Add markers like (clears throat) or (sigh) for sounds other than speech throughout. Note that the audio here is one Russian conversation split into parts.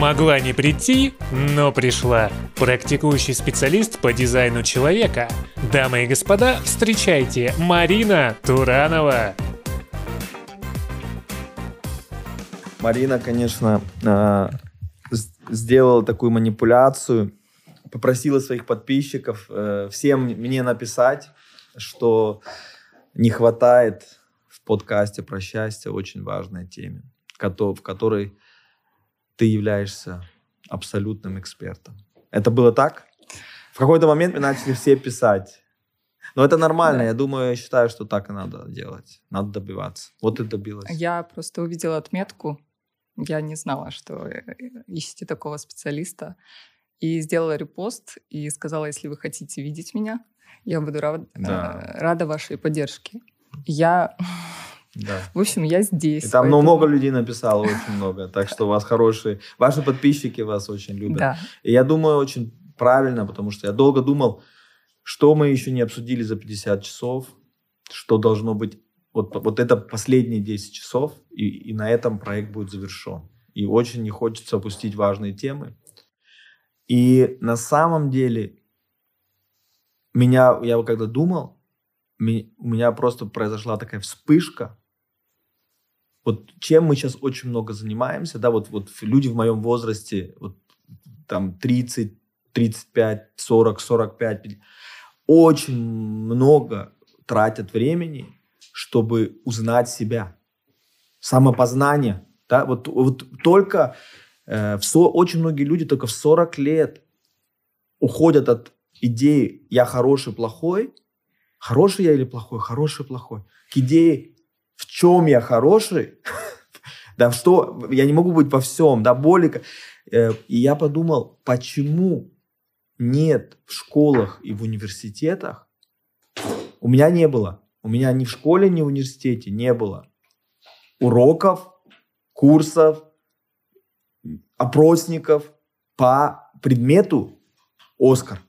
Могла не прийти, но пришла. Практикующий специалист по дизайну человека. Дамы и господа, встречайте Марина Туранова. Марина, конечно, а, сделала такую манипуляцию, попросила своих подписчиков э, всем мне написать, что не хватает в подкасте про счастье очень важной теме, в которой ты являешься абсолютным экспертом. Это было так? В какой-то момент мы начали все писать. Но это нормально, я думаю, я считаю, что так и надо делать. Надо добиваться. Вот и добилась. Я просто увидела отметку. Я не знала, что э, ищете такого специалиста. И сделала репост и сказала, если вы хотите видеть меня, я буду рад, да. э, рада вашей поддержке. Я да. В общем, я здесь. И там поэтому... много людей написало, очень много. Так что у вас хорошие... Ваши подписчики вас очень любят. Да. И я думаю, очень правильно, потому что я долго думал, что мы еще не обсудили за 50 часов, что должно быть... Вот, вот это последние 10 часов, и, и на этом проект будет завершен. И очень не хочется опустить важные темы. И на самом деле меня, я когда думал, у меня просто произошла такая вспышка, вот чем мы сейчас очень много занимаемся, да, вот, вот люди в моем возрасте, вот там 30, 35, 40, 45, очень много тратят времени, чтобы узнать себя. Самопознание, да, вот, вот только э, в со, очень многие люди только в 40 лет уходят от идеи «я хороший, плохой», хороший я или плохой, хороший, плохой, к идее в чем я хороший, (laughs) да, что, я не могу быть во всем, да, более... Э, и я подумал, почему нет в школах и в университетах, у меня не было, у меня ни в школе, ни в университете не было уроков, курсов, опросников по предмету Оскар.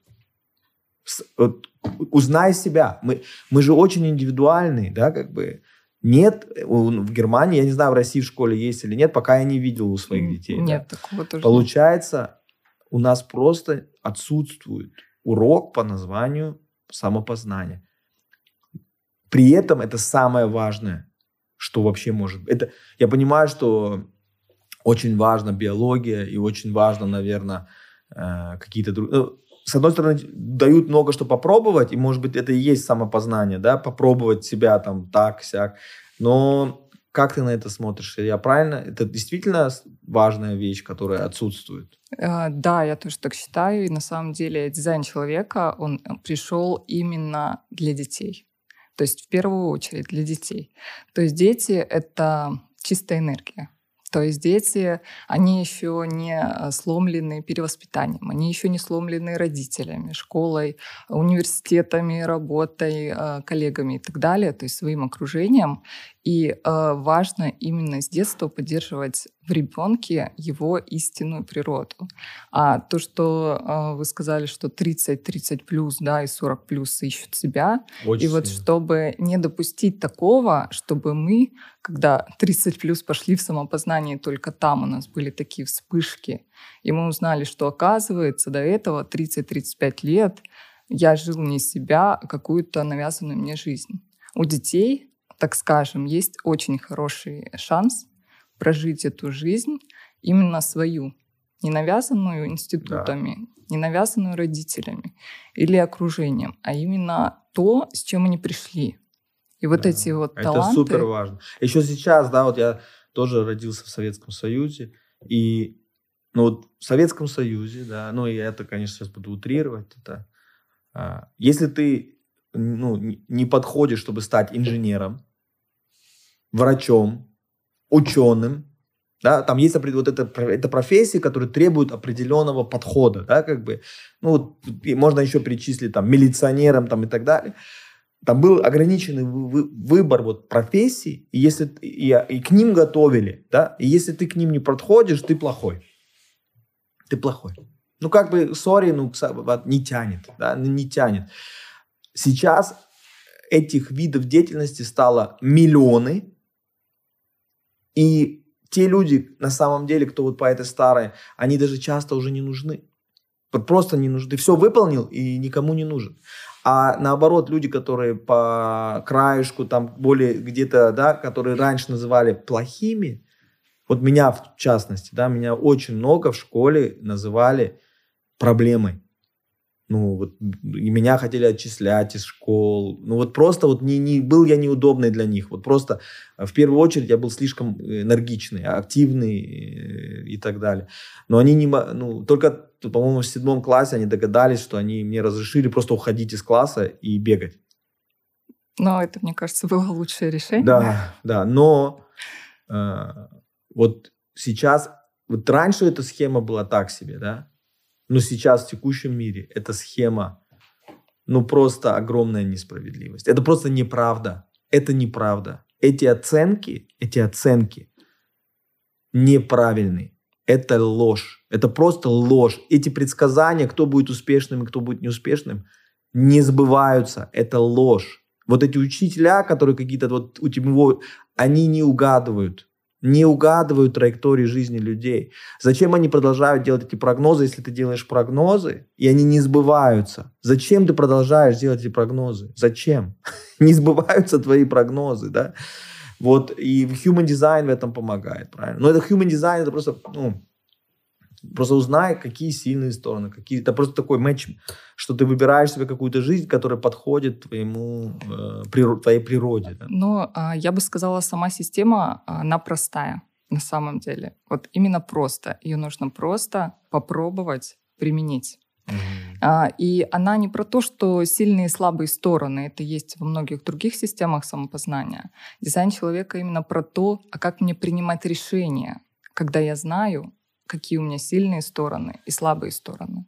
Узнай себя. Мы, мы же очень индивидуальные, да, как бы. Нет, в Германии, я не знаю, в России в школе есть или нет, пока я не видел у своих детей. Нет, да. такого тоже Получается, у нас просто отсутствует урок по названию самопознания. При этом это самое важное, что вообще может быть. Это, я понимаю, что очень важна биология и очень важно, наверное, э, какие-то другие... С одной стороны, дают много что попробовать, и, может быть, это и есть самопознание, да, попробовать себя там так, сяк. Но как ты на это смотришь? Я правильно? Это действительно важная вещь, которая отсутствует? А, да, я тоже так считаю. И на самом деле дизайн человека, он э, пришел именно для детей. То есть в первую очередь для детей. То есть дети — это чистая энергия. То есть дети, они еще не э, сломлены перевоспитанием, они еще не сломлены родителями, школой, университетами, работой, э, коллегами и так далее, то есть своим окружением. И э, важно именно с детства поддерживать в ребенке его истинную природу. А то, что э, вы сказали, что 30-30 плюс, да, и 40 плюс ищут себя, Очень и вот чтобы не допустить такого, чтобы мы, когда 30 плюс пошли в самопознание, только там у нас были такие вспышки, и мы узнали, что оказывается до этого 30-35 лет я жил не себя, а какую-то навязанную мне жизнь. У детей так скажем, есть очень хороший шанс прожить эту жизнь именно свою, не навязанную институтами, да. не навязанную родителями или окружением, а именно то, с чем они пришли. И вот да. эти вот Это таланты... Это супер важно. Еще сейчас, да, вот я тоже родился в Советском Союзе, и ну, вот в Советском Союзе, да, ну, и это, конечно, сейчас буду утрировать, это, а, если ты ну, не подходишь, чтобы стать инженером, врачом, ученым, да, там есть вот это, это профессии, которые требуют определенного подхода, да, как бы, ну, можно еще перечислить там милиционерам там и так далее. Там был ограниченный выбор вот профессий, и если и, и к ним готовили, да, и если ты к ним не подходишь, ты плохой, ты плохой. Ну как бы, сори, ну не тянет, да, не тянет. Сейчас этих видов деятельности стало миллионы, и те люди, на самом деле, кто вот по этой старой, они даже часто уже не нужны. Просто не нужны. Ты все выполнил и никому не нужен. А наоборот, люди, которые по краешку, там более где-то, да, которые раньше называли плохими, вот меня в частности, да, меня очень много в школе называли проблемой. Ну, вот, и меня хотели отчислять из школ. Ну, вот просто вот не, не был я неудобный для них. Вот просто э, в первую очередь я был слишком энергичный, активный и, э, и так далее. Но они не... Ну, только, по-моему, в седьмом классе они догадались, что они мне разрешили просто уходить из класса и бегать. Но это, мне кажется, было лучшее решение. Да, да. Но э, вот сейчас... Вот раньше эта схема была так себе, да? Но сейчас в текущем мире эта схема, ну просто огромная несправедливость. Это просто неправда. Это неправда. Эти оценки, эти оценки неправильные. Это ложь. Это просто ложь. Эти предсказания, кто будет успешным и кто будет неуспешным, не сбываются. Это ложь. Вот эти учителя, которые какие-то вот у тебя, они не угадывают не угадывают траектории жизни людей. Зачем они продолжают делать эти прогнозы, если ты делаешь прогнозы, и они не сбываются? Зачем ты продолжаешь делать эти прогнозы? Зачем? (laughs) не сбываются твои прогнозы, да? Вот, и human design в этом помогает, правильно? Но это human design, это просто, ну, Просто узнай, какие сильные стороны, какие. Это просто такой матч, что ты выбираешь себе какую-то жизнь, которая подходит твоему, э, природ, твоей природе. Да? Ну, э, я бы сказала, сама система, она простая на самом деле. Вот именно просто. Ее нужно просто попробовать применить. Mm-hmm. И она не про то, что сильные и слабые стороны, это есть во многих других системах самопознания. Дизайн человека именно про то, а как мне принимать решения, когда я знаю, какие у меня сильные стороны и слабые стороны.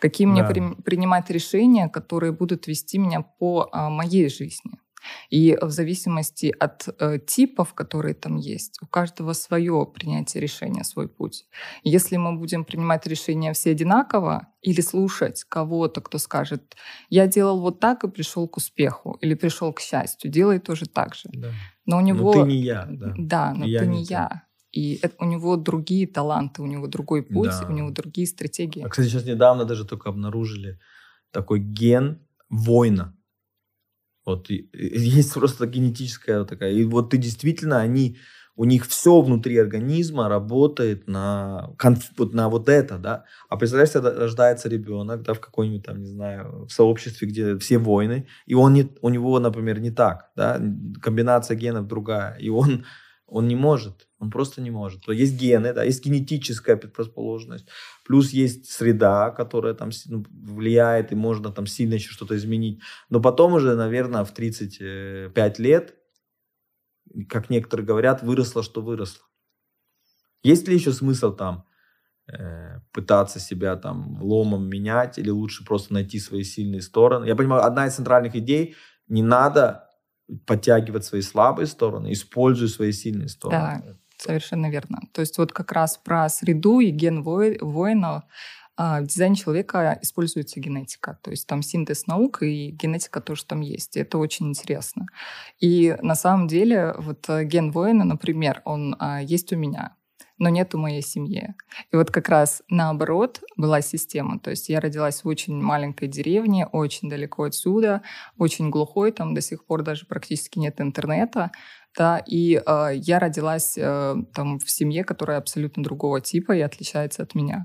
Какие да. мне при, принимать решения, которые будут вести меня по а, моей жизни. И в зависимости от э, типов, которые там есть, у каждого свое принятие решения, свой путь. Если мы будем принимать решения все одинаково или слушать кого-то, кто скажет, я делал вот так и пришел к успеху, или пришел к счастью, делай тоже так же. Да. Но у него... Но ты не я. Да, да но и ты не я. я. И это, у него другие таланты, у него другой путь, да. у него другие стратегии. А, кстати, сейчас недавно даже только обнаружили такой ген воина. Вот есть просто генетическая такая. И вот ты действительно, они, у них все внутри организма работает на, вот, на вот это, да. А представляешь, когда рождается ребенок, да, в какой-нибудь там, не знаю, в сообществе, где все воины, и он не, у него, например, не так, да, комбинация генов другая, и он он не может, он просто не может. То есть гены, да, есть генетическая предрасположенность, плюс есть среда, которая там ну, влияет, и можно там сильно еще что-то изменить. Но потом уже, наверное, в 35 лет, как некоторые говорят, выросло, что выросло. Есть ли еще смысл там э, пытаться себя там ломом менять или лучше просто найти свои сильные стороны? Я понимаю, одна из центральных идей, не надо подтягивать свои слабые стороны, используя свои сильные стороны. Да, совершенно верно. То есть вот как раз про среду и ген воина а, в дизайне человека используется генетика. То есть там синтез наук и генетика тоже там есть. И это очень интересно. И на самом деле вот э, ген воина, например, он а, есть у меня но нет у моей семьи. И вот как раз наоборот была система. То есть я родилась в очень маленькой деревне, очень далеко отсюда, очень глухой, там до сих пор даже практически нет интернета. Да, и э, я родилась э, там в семье, которая абсолютно другого типа и отличается от меня.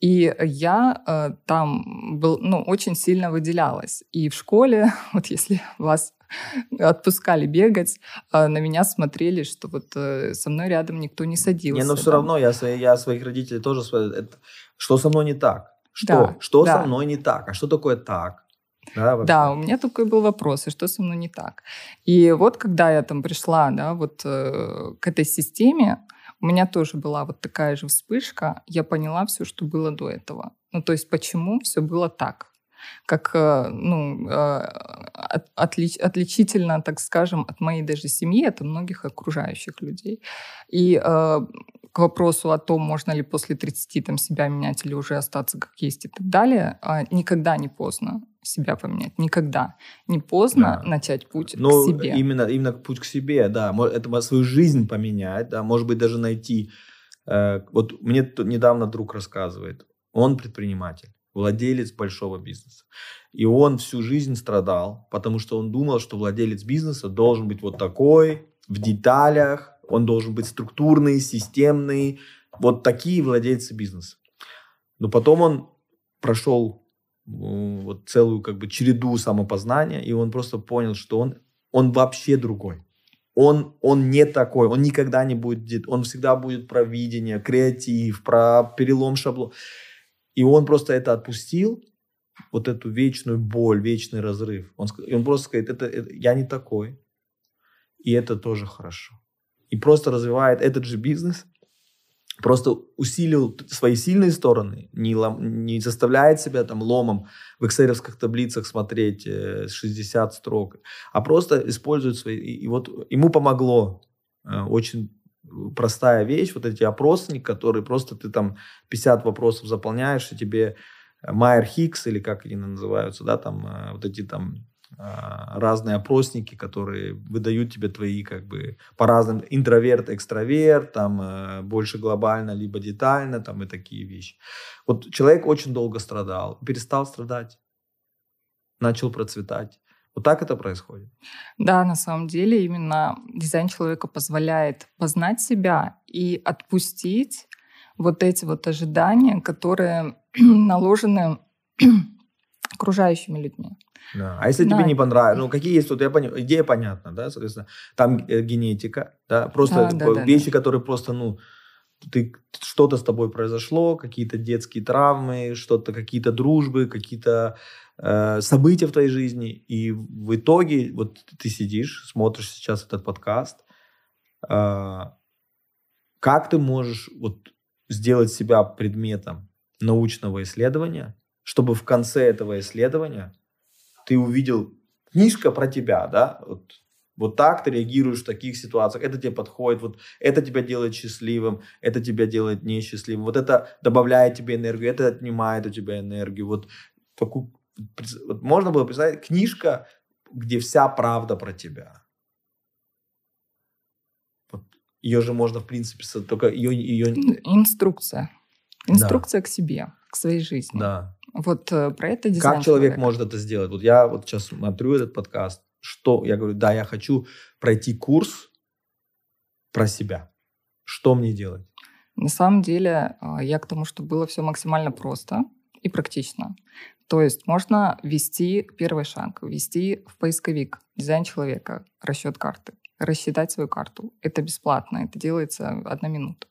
И я э, там был, ну, очень сильно выделялась. И в школе, (laughs) вот если вас отпускали бегать, а на меня смотрели, что вот э, со мной рядом никто не садился. Не, но все равно я, я своих родителей тоже... Это, что со мной не так? Что? Да, что да. со мной не так? А что такое так? Да, да, у меня такой был вопрос, и что со мной не так? И вот когда я там пришла, да, вот э, к этой системе, у меня тоже была вот такая же вспышка. Я поняла все, что было до этого. Ну, то есть почему все было так как э, ну, э, отлич, отличительно, так скажем, от моей даже семьи, от многих окружающих людей. И э, к вопросу о том, можно ли после 30 там, себя менять или уже остаться как есть и так далее, а, никогда не поздно себя поменять. Никогда. Не поздно да. начать путь ну, к себе. Именно, именно путь к себе, да. Это свою жизнь поменять, да. Может быть, даже найти... Вот мне недавно друг рассказывает. Он предприниматель, владелец большого бизнеса. И он всю жизнь страдал, потому что он думал, что владелец бизнеса должен быть вот такой, в деталях, он должен быть структурный, системный. Вот такие владельцы бизнеса. Но потом он прошел вот целую как бы череду самопознания, и он просто понял, что он, он вообще другой. Он, он не такой, он никогда не будет, он всегда будет про видение, креатив, про перелом шаблон. И он просто это отпустил, вот эту вечную боль, вечный разрыв. Он, он просто сказать, это, это, я не такой, и это тоже хорошо и просто развивает этот же бизнес, просто усилил свои сильные стороны, не, лом, не заставляет себя там ломом в экселевских таблицах смотреть 60 э, строк, а просто использует свои... И, и вот ему помогло э, очень простая вещь, вот эти опросники, которые просто ты там 50 вопросов заполняешь, и тебе Майер Хикс, или как они называются, да, там э, вот эти там а, разные опросники, которые выдают тебе твои как бы по разным интроверт, экстраверт, там э, больше глобально, либо детально, там и такие вещи. Вот человек очень долго страдал, перестал страдать, начал процветать. Вот так это происходит. Да, на самом деле именно дизайн человека позволяет познать себя и отпустить вот эти вот ожидания, которые (clears throat) наложены (clears throat) окружающими людьми. Да. А если да. тебе не понравилось, ну какие есть, вот я понял, идея понятна, да, соответственно, там э, генетика, да, просто да, да, вещи, да. которые просто, ну, ты что-то с тобой произошло, какие-то детские травмы, что-то, какие-то дружбы, какие-то э, события в твоей жизни, и в итоге вот ты сидишь, смотришь сейчас этот подкаст, э, как ты можешь вот сделать себя предметом научного исследования, чтобы в конце этого исследования ты увидел книжка про тебя, да, вот, вот так ты реагируешь в таких ситуациях, это тебе подходит, вот это тебя делает счастливым, это тебя делает несчастливым, вот это добавляет тебе энергию, это отнимает у тебя энергию, вот, такую, вот можно было представить книжка, где вся правда про тебя. Вот. Ее же можно, в принципе, только ее... ее... Инструкция. Инструкция да. к себе, к своей жизни. Да. Вот э, про это дизайн Как человек человека. может это сделать? Вот я вот сейчас смотрю этот подкаст, что я говорю, да, я хочу пройти курс про себя. Что мне делать? На самом деле, а, я к тому, что было все максимально просто и практично. То есть можно ввести первый шаг, ввести в поисковик дизайн человека, расчет карты, рассчитать свою карту. Это бесплатно, это делается одна минута.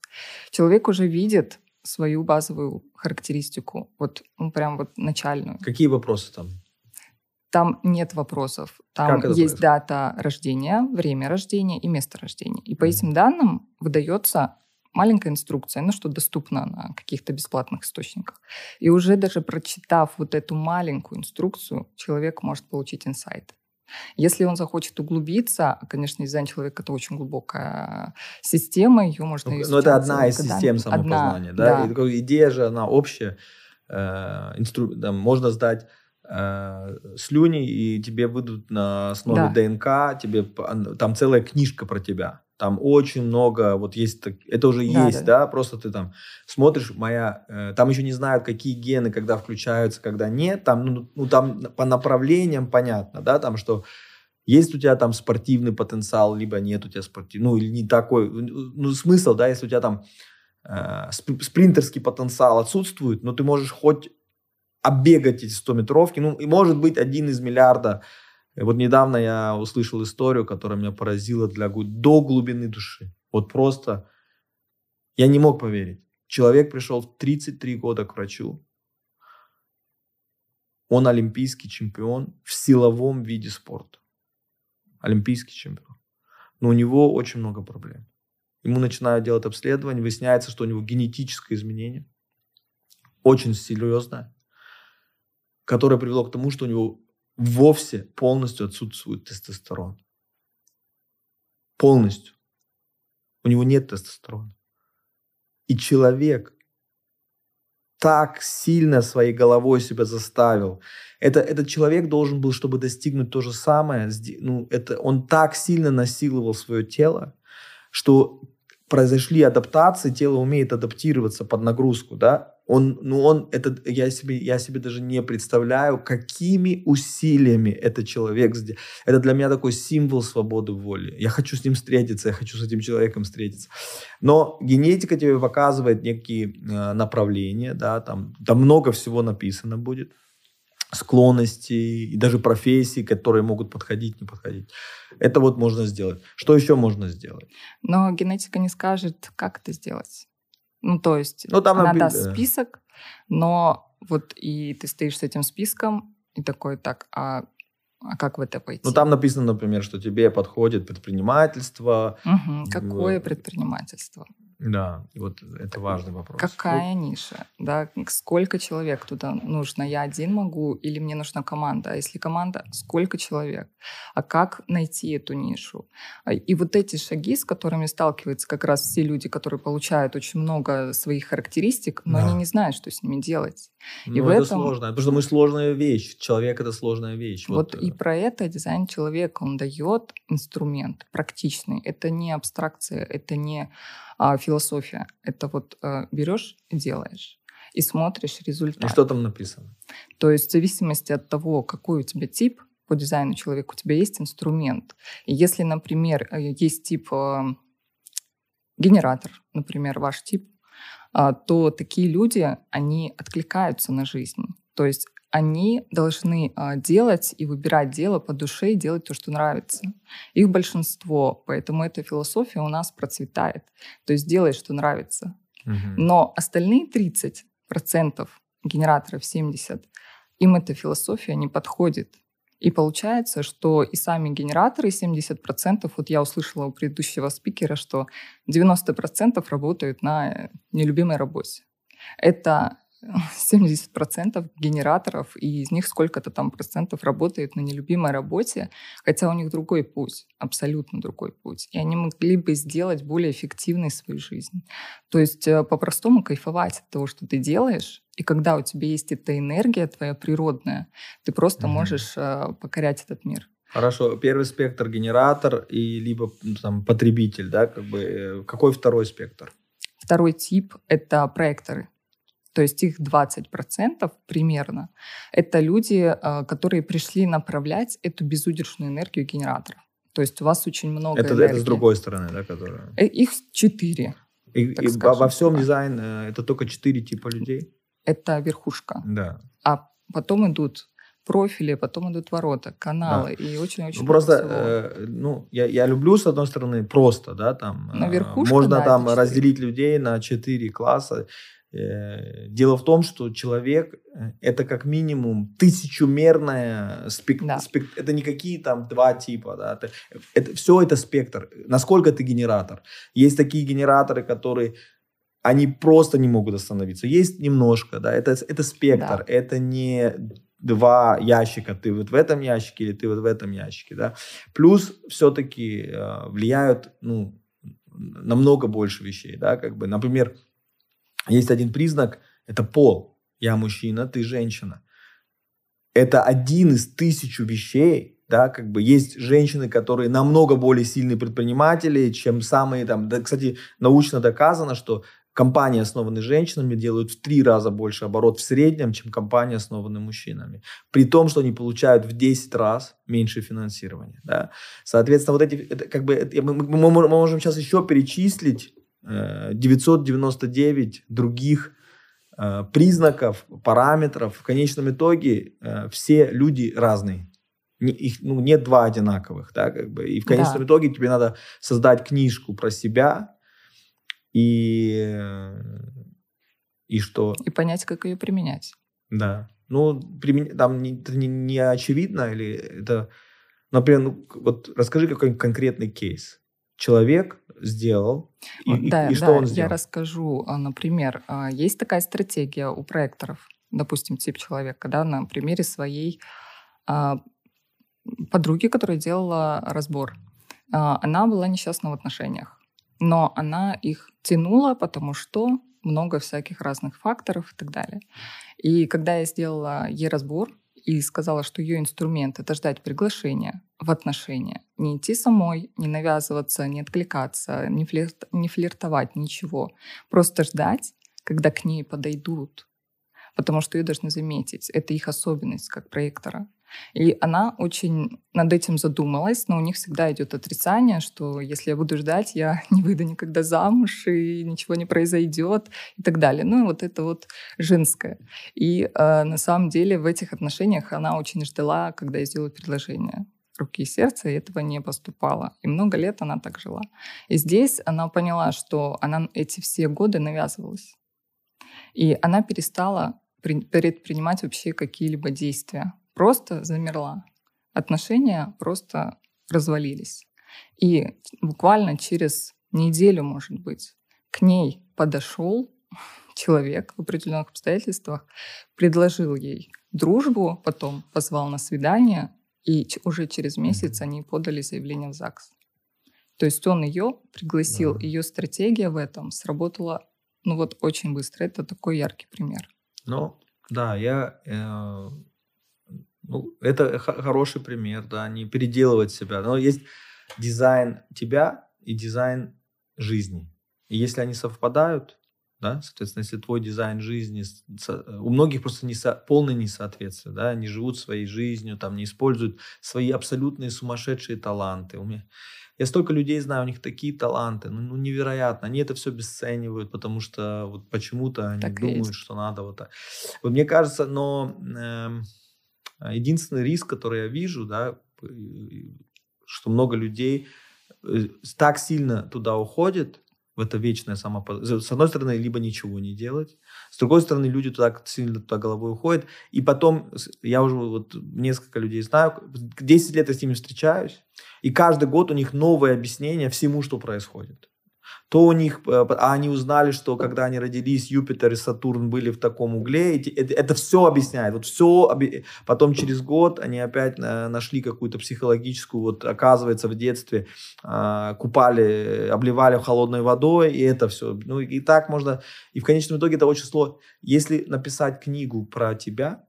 Человек уже видит свою базовую характеристику, вот ну, прям вот начальную. Какие вопросы там? Там нет вопросов. Там есть происходит? дата рождения, время рождения и место рождения. И по mm этим данным выдается маленькая инструкция, ну, что доступно на каких-то бесплатных источниках. И уже даже прочитав вот эту маленькую инструкцию, человек может получить инсайт. Если он захочет углубиться, конечно, дизайн человека это очень глубокая система, ее можно ну, Но это одна из систем самопознания, одна, да? да. И идея же, она общая. Э, инстру... там, можно сдать э, слюни, и тебе выйдут на основе да. ДНК, тебе там целая книжка про тебя. Там очень много, вот есть, это уже да, есть, да. да, просто ты там смотришь, моя, э, там еще не знают, какие гены, когда включаются, когда нет, там, ну, ну, там по направлениям понятно, да, там, что есть у тебя там спортивный потенциал, либо нет у тебя спортивный, ну, или не такой, ну, смысл, да, если у тебя там э, спринтерский потенциал отсутствует, но ты можешь хоть оббегать эти 100 метровки, ну, и может быть один из миллиарда вот недавно я услышал историю, которая меня поразила для, до глубины души. Вот просто я не мог поверить. Человек пришел в 33 года к врачу. Он олимпийский чемпион в силовом виде спорта. Олимпийский чемпион. Но у него очень много проблем. Ему начинают делать обследование, выясняется, что у него генетическое изменение, очень серьезное, которое привело к тому, что у него вовсе полностью отсутствует И человек так сильно своей головой себя заставил. Это, этот человек должен был, чтобы достигнуть то же самое, ну, это, он так сильно насиловал свое тело, что произошли адаптации, тело умеет адаптироваться под нагрузку, да, он, ну он, это, я себе, я себе даже не представляю, какими усилиями этот человек сделал. Это для меня такой символ свободы воли. Я хочу с ним встретиться, я хочу с этим человеком встретиться. Но генетика тебе показывает некие э, направления, да, там, там много всего написано будет склонностей и даже профессий, которые могут подходить, не подходить. Это вот можно сделать. Что еще можно сделать? Но генетика не скажет, как это сделать. Ну, то есть ну, там она даст список, но вот и ты стоишь с этим списком, и такой, так, а, а как в это пойти? Ну, там написано, например, что тебе подходит предпринимательство. Угу. Какое предпринимательство? Да, вот это важный вопрос. Какая ну, ниша? Да, сколько человек туда нужно? Я один могу или мне нужна команда? А если команда, сколько человек? А как найти эту нишу? А, и вот эти шаги, с которыми сталкиваются как раз все люди, которые получают очень много своих характеристик, но да. они не знают, что с ними делать. Ну, и в это этом... сложно, потому что мы сложная вещь. Человек — это сложная вещь. Вот, вот и э. про это дизайн человека. Он дает инструмент практичный. Это не абстракция, это не а философия — это вот э, берешь и делаешь и смотришь результат. И что там написано? То есть в зависимости от того, какой у тебя тип по дизайну человека, у тебя есть инструмент. И если, например, э, есть тип э, генератор, например, ваш тип, э, то такие люди, они откликаются на жизнь. То есть они должны а, делать и выбирать дело по душе и делать то, что нравится. Их большинство, поэтому эта философия у нас процветает. То есть делай, что нравится. Угу. Но остальные 30% генераторов 70, им эта философия не подходит. И получается, что и сами генераторы 70%, вот я услышала у предыдущего спикера, что 90% работают на нелюбимой работе. Это (laughs) 70% генераторов, и из них сколько-то там процентов работает на нелюбимой работе, хотя у них другой путь, абсолютно другой путь. И они могли бы сделать более эффективной свою жизнь. То есть э, по-простому кайфовать от того, что ты делаешь, и когда у тебя есть эта энергия твоя природная, ты просто mm-hmm. можешь э, покорять этот мир. Хорошо, первый спектр генератор и либо там потребитель, да, как бы э, какой второй спектр? Второй тип это проекторы то есть их 20% примерно, это люди, э, которые пришли направлять эту безудержную энергию генератора. То есть у вас очень много это, энергии. Это с другой стороны, да, которые... Э, их четыре. И, и скажем, во всем да. дизайн э, это только четыре типа людей? Это верхушка. Да. А потом идут профили, потом идут ворота, каналы да. и очень-очень ну, просто, э, ну, я, я люблю с одной стороны просто, да, там на верхушку, можно да, там разделить людей на четыре класса Э, дело в том, что человек э, это как минимум тысячумерная спек... Да. спек... это не какие там два типа, да, это, это все это спектр. Насколько ты генератор? Есть такие генераторы, которые они просто не могут остановиться. Есть немножко, да, это это спектр, да. это не два ящика, ты вот в этом ящике или ты вот в этом ящике, да. Плюс все-таки э, влияют, ну, намного больше вещей, да, как бы, например, есть один признак, это пол. Я мужчина, ты женщина. Это один из тысячу вещей, да, как бы есть женщины, которые намного более сильные предприниматели, чем самые там, да, кстати, научно доказано, что компании, основанные женщинами, делают в три раза больше оборот в среднем, чем компании, основанные мужчинами. При том, что они получают в 10 раз меньше финансирования. Да. Соответственно, вот эти, это, как бы, это, мы, мы, мы можем сейчас еще перечислить 999 других э, признаков, параметров. В конечном итоге э, все люди разные. Их, ну, нет два одинаковых. Да, как бы. И в конечном да. итоге тебе надо создать книжку про себя и, и что? И понять, как ее применять. Да. Ну, примен... там не, это не, не очевидно, или это, например, ну, вот расскажи какой-нибудь конкретный кейс человек сделал, и, да, и, и что да, он сделал? Я расскажу. А, например, а, есть такая стратегия у проекторов, допустим, тип человека, да, на примере своей а, подруги, которая делала разбор. Она была несчастна в отношениях. но она их тянула, потому что много всяких разных факторов и так далее. И когда я сделала ей разбор и сказала, что ее инструмент — это ждать приглашения в отношения, не идти самой, не навязываться, не откликаться, не, флирт, не флиртовать, ничего. Просто ждать, когда к ней подойдут, потому что ее должны заметить. Это их особенность как проектора. И она очень над этим задумалась, но у них всегда идет отрицание, что если я буду ждать, я (laughs) не выйду никогда замуж, и ничего не произойдет, и так далее. Ну, и вот это вот женское. И э, на самом деле в этих отношениях она очень ждала, когда я сделаю предложение руки и сердца, и этого не поступало. И много лет она так жила. И здесь она поняла, что она эти все годы навязывалась. И она перестала предпринимать вообще какие-либо действия просто замерла. Отношения просто развалились. И буквально через неделю, может быть, к ней подошел человек в определенных обстоятельствах, предложил ей дружбу, потом позвал на свидание, и уже через месяц они подали заявление в ЗАГС. То есть он ее пригласил, да. ее стратегия в этом сработала, ну вот очень быстро. Это такой яркий пример. Ну, да, я э, ну, это хороший пример, да, не переделывать себя. Но есть дизайн тебя и дизайн жизни. И если они совпадают, да, соответственно, если твой дизайн жизни, у многих просто не со, полное несоответствие, да, они живут своей жизнью, там, не используют свои абсолютные сумасшедшие таланты. У меня, я столько людей знаю, у них такие таланты, ну, ну невероятно, они это все обесценивают, потому что вот почему-то они так думают, что надо вот так. Вот мне кажется, но... Э, единственный риск, который я вижу, да, что много людей э, так сильно туда уходит, в это вечное самопознание. С одной стороны, либо ничего не делать, с другой стороны, люди туда сильно туда головой уходят, и потом, я уже вот несколько людей знаю, 10 лет я с ними встречаюсь, и каждый год у них новое объяснение всему, что происходит то у них, э, а они узнали, что когда они родились, Юпитер и Сатурн были в таком угле, это, это все объясняет, вот все, потом через год они опять э, нашли какую-то психологическую, вот оказывается в детстве а, купали, обливали холодной водой, и это все, ну и так можно, и в конечном итоге это очень сложно, если написать книгу про тебя,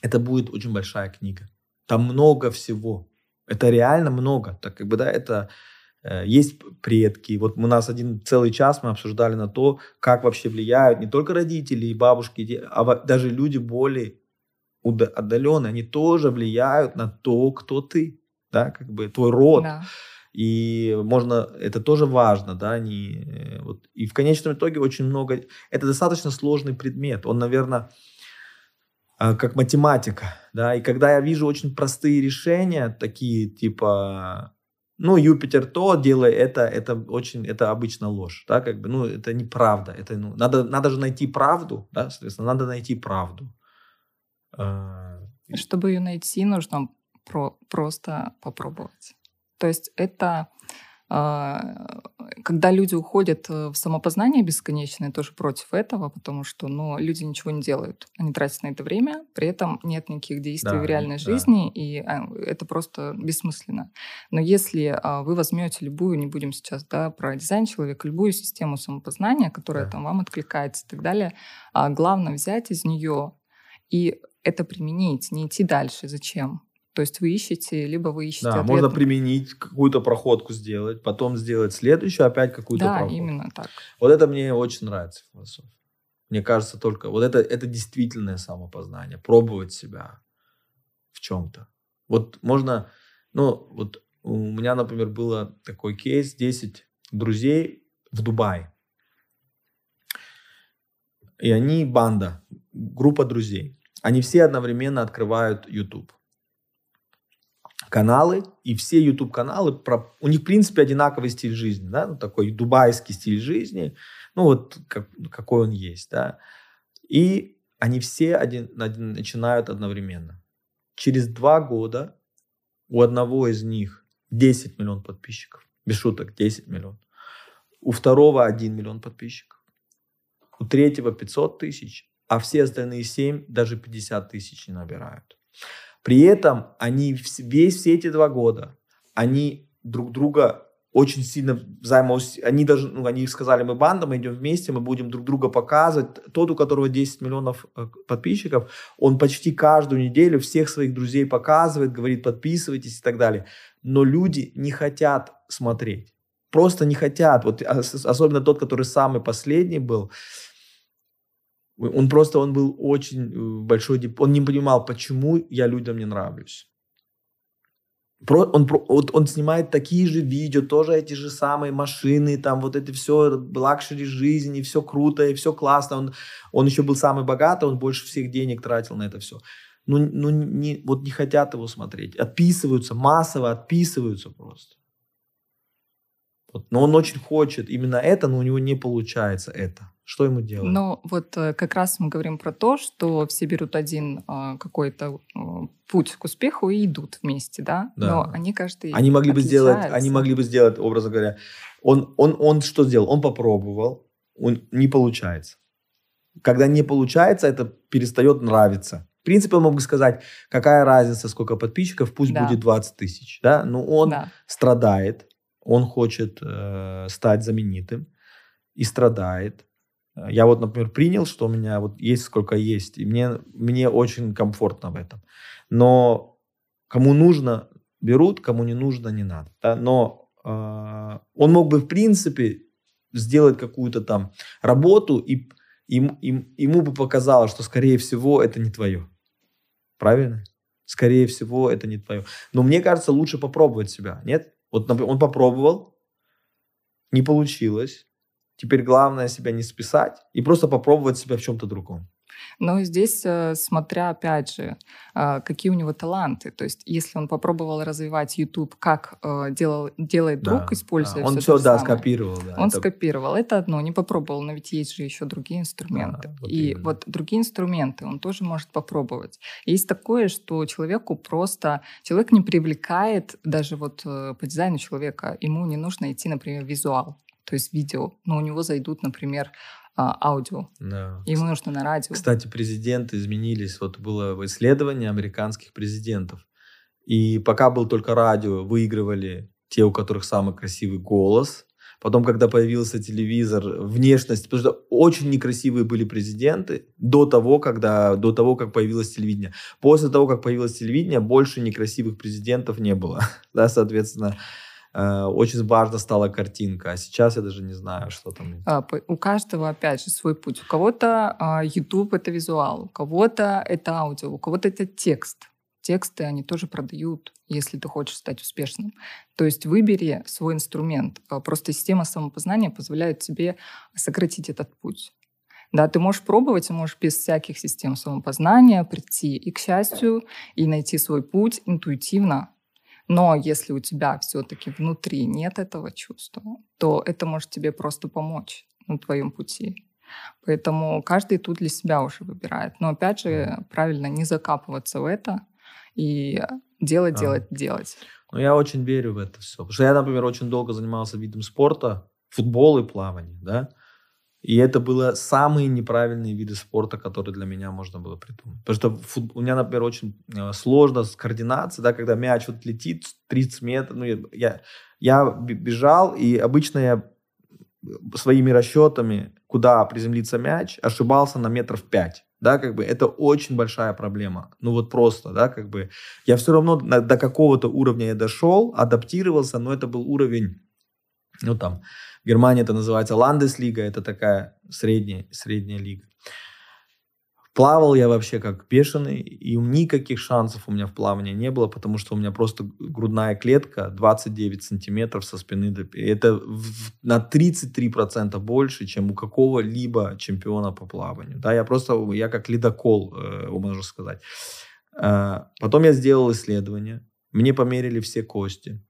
это будет очень большая книга, там много всего, это реально много, так как бы, да, это есть предки. Вот у нас один целый час мы обсуждали на то, как вообще влияют не только родители и бабушки, а даже люди более отдаленные, они тоже влияют на то, кто ты, да, как бы твой род. Да. И можно, это тоже важно, да, не, э, вот, и в конечном итоге очень много, это достаточно сложный предмет, он, наверное, э, как математика, да, и когда я вижу очень простые решения, такие типа ну, Юпитер то, делай это, это очень, это обычно ложь, да, как бы, ну, это неправда, это, ну, надо, надо же найти правду, да, соответственно, надо найти правду. А, Чтобы ее найти, нужно про, просто попробовать. То есть это когда люди уходят э, в самопознание бесконечное, тоже против этого, потому что ну, люди ничего не делают. Они тратят на это время, при этом нет никаких действий да, в реальной да. жизни, и а, это просто бессмысленно. Но если а, вы возьмете любую, не будем сейчас да, про дизайн человека, любую систему самопознания, которая да. там вам откликается и так далее, главное взять из нее и это применить, не идти дальше. Зачем? То есть вы ищете, либо вы ищете Да, ответ... можно применить, какую-то проходку сделать, потом сделать следующую, опять какую-то да, проходку. Да, именно так. Вот это мне очень нравится философия. Мне кажется, только вот это, это действительное самопознание. Пробовать себя в чем-то. Вот можно, ну, вот у меня, например, было такой кейс, 10 друзей в Дубае. И они банда, группа друзей. Они все одновременно открывают YouTube каналы, и все YouTube-каналы, про... у них, в принципе, одинаковый стиль жизни, да, ну, такой дубайский стиль жизни, ну, вот как, какой он есть, да. И они все один, один, начинают одновременно. Через два года у одного из них 10 миллионов подписчиков, без шуток, 10 миллионов. У второго 1 миллион подписчиков. У третьего 500 тысяч, а все остальные 7 даже 50 тысяч не набирают. При этом они весь все эти два года, они друг друга очень сильно взаимос... Они даже, ну, они сказали, мы банда, мы идем вместе, мы будем друг друга показывать. Тот, у которого 10 миллионов э, подписчиков, он почти каждую неделю всех своих друзей показывает, говорит, подписывайтесь и так далее. Но люди не хотят смотреть. Просто не хотят. Вот особенно тот, который самый последний был, он просто, он был очень э, большой, он не понимал, почему я людям не нравлюсь. Про, он, вот он снимает такие же видео, тоже эти же самые машины, там вот это все, luxury жизни, все круто, и все классно. Он, он еще был самый богатый, он больше всех денег тратил на это все. Ну, ну не, вот не хотят его смотреть. Отписываются, массово отписываются просто. Вот. Но он очень хочет именно это, но у него не получается это. Что ему делать? Ну, вот э, как раз мы говорим про то, что все берут один а, какой-то э, путь к успеху и идут вместе, да? да. Но они каждый Они могли бы сделать, они могли бы сделать, образно говоря, он, он, он что сделал? Он попробовал, он не получается. Когда не получается, это перестает нравиться. В принципе, он мог бы сказать, какая разница, сколько подписчиков, пусть да. будет 20 тысяч, да? Но он да. страдает, он хочет э, стать знаменитым и страдает. Я вот, например, принял, что у меня вот есть сколько есть, и мне, мне очень комфортно в этом. Но кому нужно, берут, кому не нужно, не надо. Да? Но э, он мог бы, в принципе, сделать какую-то там работу, и им, им, ему бы показалось, что, скорее всего, это не твое. Правильно? Скорее всего, это не твое. Но мне кажется, лучше попробовать себя, нет? Вот он попробовал, не получилось. Теперь главное себя не списать и просто попробовать себя в чем-то другом. Но здесь, э, смотря, опять же, а, какие у него таланты. То есть, если он попробовал развивать YouTube, как э, делал, делает друг, да, используя да. Он все, да, скопировал. Да, он это... скопировал. Это одно, не попробовал, но ведь есть же еще другие инструменты. Да, вот и именно. вот другие инструменты он тоже может попробовать. Есть такое, что человеку просто... Человек не привлекает даже вот э, по дизайну человека. Ему не нужно идти, например, визуал то есть видео, но у него зайдут, например, а, аудио. Да. Ему нужно на радио. Кстати, президенты изменились. Вот было исследование американских президентов. И пока был только радио, выигрывали те, у которых самый красивый голос. Потом, когда появился телевизор, внешность, потому что очень некрасивые были президенты до того, когда, до того, как появилось телевидение. После того, как появилось телевидение, больше некрасивых президентов не было. (laughs) да, соответственно, очень важно стала картинка, а сейчас я даже не знаю, что там. А, у каждого, опять же, свой путь. У кого-то а, YouTube — это визуал, у кого-то это аудио, у кого-то это текст. Тексты они тоже продают, если ты хочешь стать успешным. То есть выбери свой инструмент. А, просто система самопознания позволяет тебе сократить этот путь. Да, ты можешь пробовать, можешь без всяких систем самопознания прийти и, к счастью, и найти свой путь интуитивно, но если у тебя все-таки внутри нет этого чувства, то это может тебе просто помочь на твоем пути. Поэтому каждый тут для себя уже выбирает. Но опять же, правильно не закапываться в это и делать, а. делать, делать. Ну, я очень верю в это все. Потому что я, например, очень долго занимался видом спорта, футбол и плавание, да. И это было самые неправильные виды спорта, которые для меня можно было придумать. Потому что фут... у меня, например, очень э, сложно с координацией, да, когда мяч вот летит 30 метров. Ну, я, я бежал, и обычно я своими расчетами, куда приземлится мяч, ошибался на метров 5. Да, как бы это очень большая проблема. Ну вот просто, да, как бы я все равно до какого-то уровня я дошел, адаптировался, но это был уровень, ну там, в Германии это называется Ландеслига, это такая средняя, средняя лига. Плавал я вообще как бешеный, и никаких шансов у меня в плавании не было, потому что у меня просто грудная клетка 29 сантиметров со спины до... Это в, на 33% больше, чем у какого-либо чемпиона по плаванию. Да, я просто, я как ледокол, э, можно сказать. Э, потом я сделал исследование, мне померили все кости,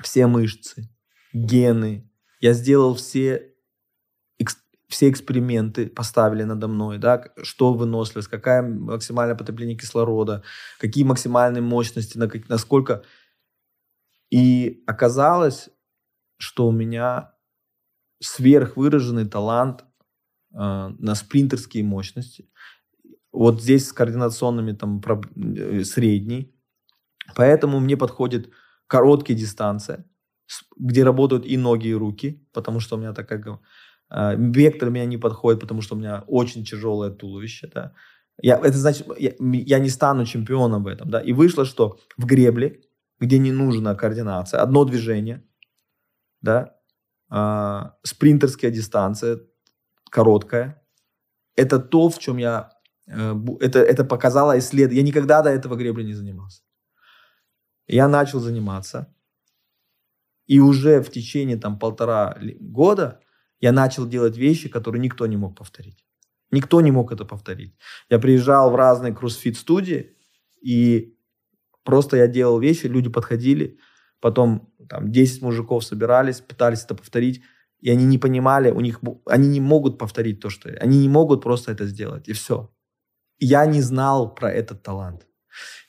все мышцы, гены, я сделал все, все эксперименты, поставили надо мной, да, что выносливость, какая максимальное потребление кислорода, какие максимальные мощности, на, насколько... И оказалось, что у меня сверхвыраженный талант э, на спринтерские мощности. Вот здесь с координационными там э, средний. Поэтому мне подходит короткие дистанции где работают и ноги, и руки, потому что у меня такая... Э, вектор меня не подходит, потому что у меня очень тяжелое туловище, да. Я, это значит, я, я не стану чемпионом в этом, да. И вышло, что в гребле, где не нужна координация, одно движение, да, э, спринтерская дистанция, короткая, это то, в чем я... Э, это, это показало исследование. Я никогда до этого гребли не занимался. Я начал заниматься. И уже в течение там полтора года я начал делать вещи, которые никто не мог повторить. Никто не мог это повторить. Я приезжал в разные кроссфит-студии, и просто я делал вещи, люди подходили, потом там 10 мужиков собирались, пытались это повторить, и они не понимали, у них, они не могут повторить то, что... Они не могут просто это сделать, и все. Я не знал про этот талант.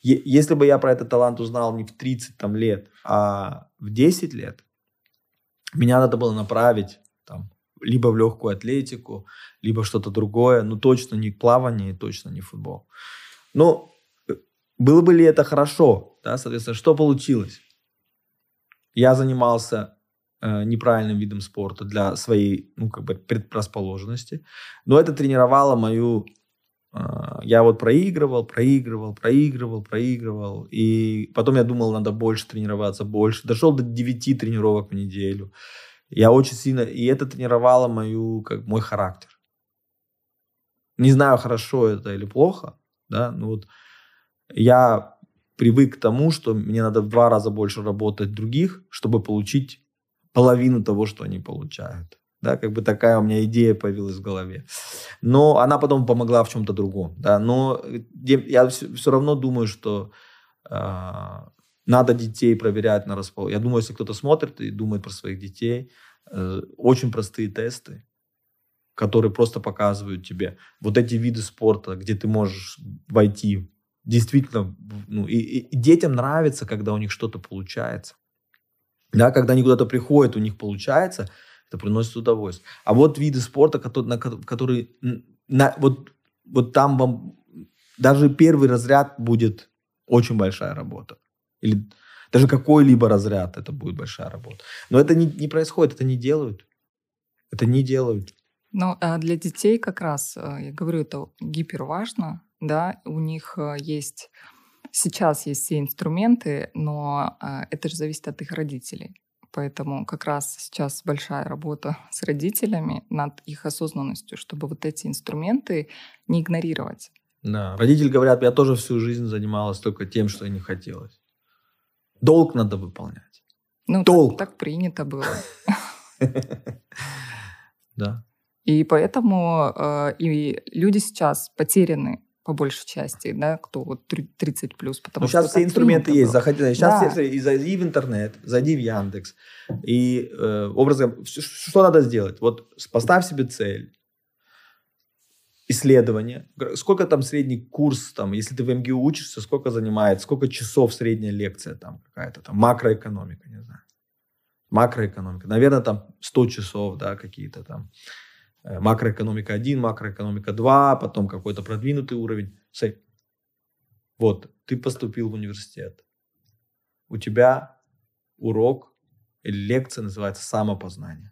Если бы я про этот талант узнал не в 30 там, лет, а в 10 лет, меня надо было направить там, либо в легкую атлетику, либо что-то другое, но точно не плавание, точно не футбол. Ну, было бы ли это хорошо? Да, соответственно, что получилось? Я занимался Э, неправильным видом спорта для своей, ну, как бы предрасположенности. Но это тренировало мою... Э, я вот проигрывал, проигрывал, проигрывал, проигрывал. И потом я думал, надо больше тренироваться, больше. Дошел до 9 тренировок в неделю. Я очень сильно... И это тренировало мою, как, мой характер. Не знаю, хорошо это или плохо, да, но вот я привык к тому, что мне надо в два раза больше работать других, чтобы получить половину того, что они получают. Да, как бы такая у меня идея появилась в голове. Но она потом помогла в чем-то другом. Да, но я все, равно думаю, что э, надо детей проверять на расположение. Я думаю, если кто-то смотрит и думает про своих детей, э, очень простые тесты, которые просто показывают тебе вот эти виды спорта, где ты можешь войти действительно, ну, и, и детям нравится, когда у них что-то получается. Да, когда они куда-то приходят, у них получается, это приносит удовольствие. А вот виды спорта, которые, на, которые на, вот, вот там вам даже первый разряд будет очень большая работа. Или даже какой-либо разряд это будет большая работа. Но это не, не происходит, это не делают. Это не делают. Ну, а для детей как раз, э, я говорю, это гипер важно, да, у них э, есть Сейчас есть все инструменты, но а, это же зависит от их родителей. Поэтому как раз сейчас большая работа с родителями над их осознанностью, чтобы вот эти инструменты не игнорировать. Да, родители говорят, я тоже всю жизнь занималась только тем, что не хотелось. Долг надо выполнять. Ну, Долг. Так, так принято было. (laughs) Да. И поэтому э, и люди сейчас потеряны по большей части, да, кто вот 30 плюс. Потому Но сейчас все инструменты есть. Заходи, сейчас да. все, и зайди в интернет, зайди в Яндекс. И э, образом, что надо сделать? Вот поставь себе цель, исследование. Сколько там средний курс, там, если ты в МГУ учишься, сколько занимает, сколько часов средняя лекция там какая-то, там, макроэкономика, не знаю. Макроэкономика. Наверное, там 100 часов, да, какие-то там. Э, макроэкономика 1, макроэкономика 2, потом какой-то продвинутый уровень. Вот, ты поступил в университет. У тебя урок или лекция называется самопознание.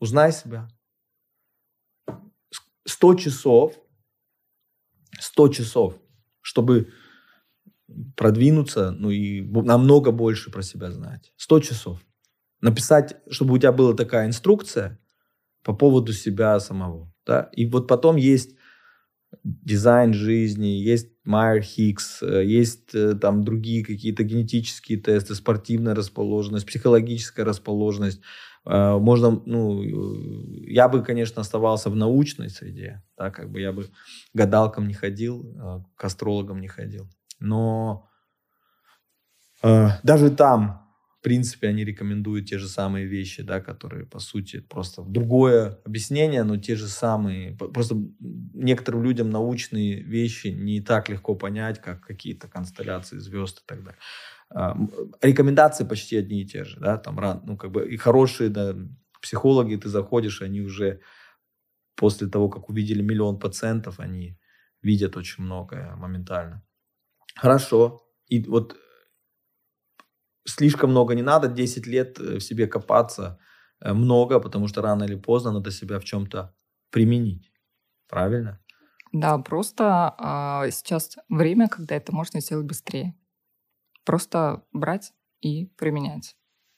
Узнай себя. 100 часов, 100 часов, чтобы продвинуться, ну и намного больше про себя знать. 100 часов. Написать, чтобы у тебя была такая инструкция, по поводу себя самого. Да? И вот потом есть дизайн жизни, есть Майер Хиггс, э, есть э, там другие какие-то генетические тесты, спортивная расположенность, психологическая расположенность. Э, можно, ну, я бы, конечно, оставался в научной среде, да, как бы я бы гадалкам не ходил, к астрологам не ходил. Но даже там принципе, они рекомендуют те же самые вещи, да, которые, по сути, просто другое объяснение, но те же самые. Просто некоторым людям научные вещи не так легко понять, как какие-то констелляции звезд и так далее. А, рекомендации почти одни и те же, да, там, ну, как бы, и хорошие, да, психологи, ты заходишь, они уже после того, как увидели миллион пациентов, они видят очень многое моментально. Хорошо. И вот слишком много не надо, 10 лет э, в себе копаться э, много, потому что рано или поздно надо себя в чем-то применить. Правильно? Да, просто а, сейчас время, когда это можно сделать быстрее. Просто брать и применять.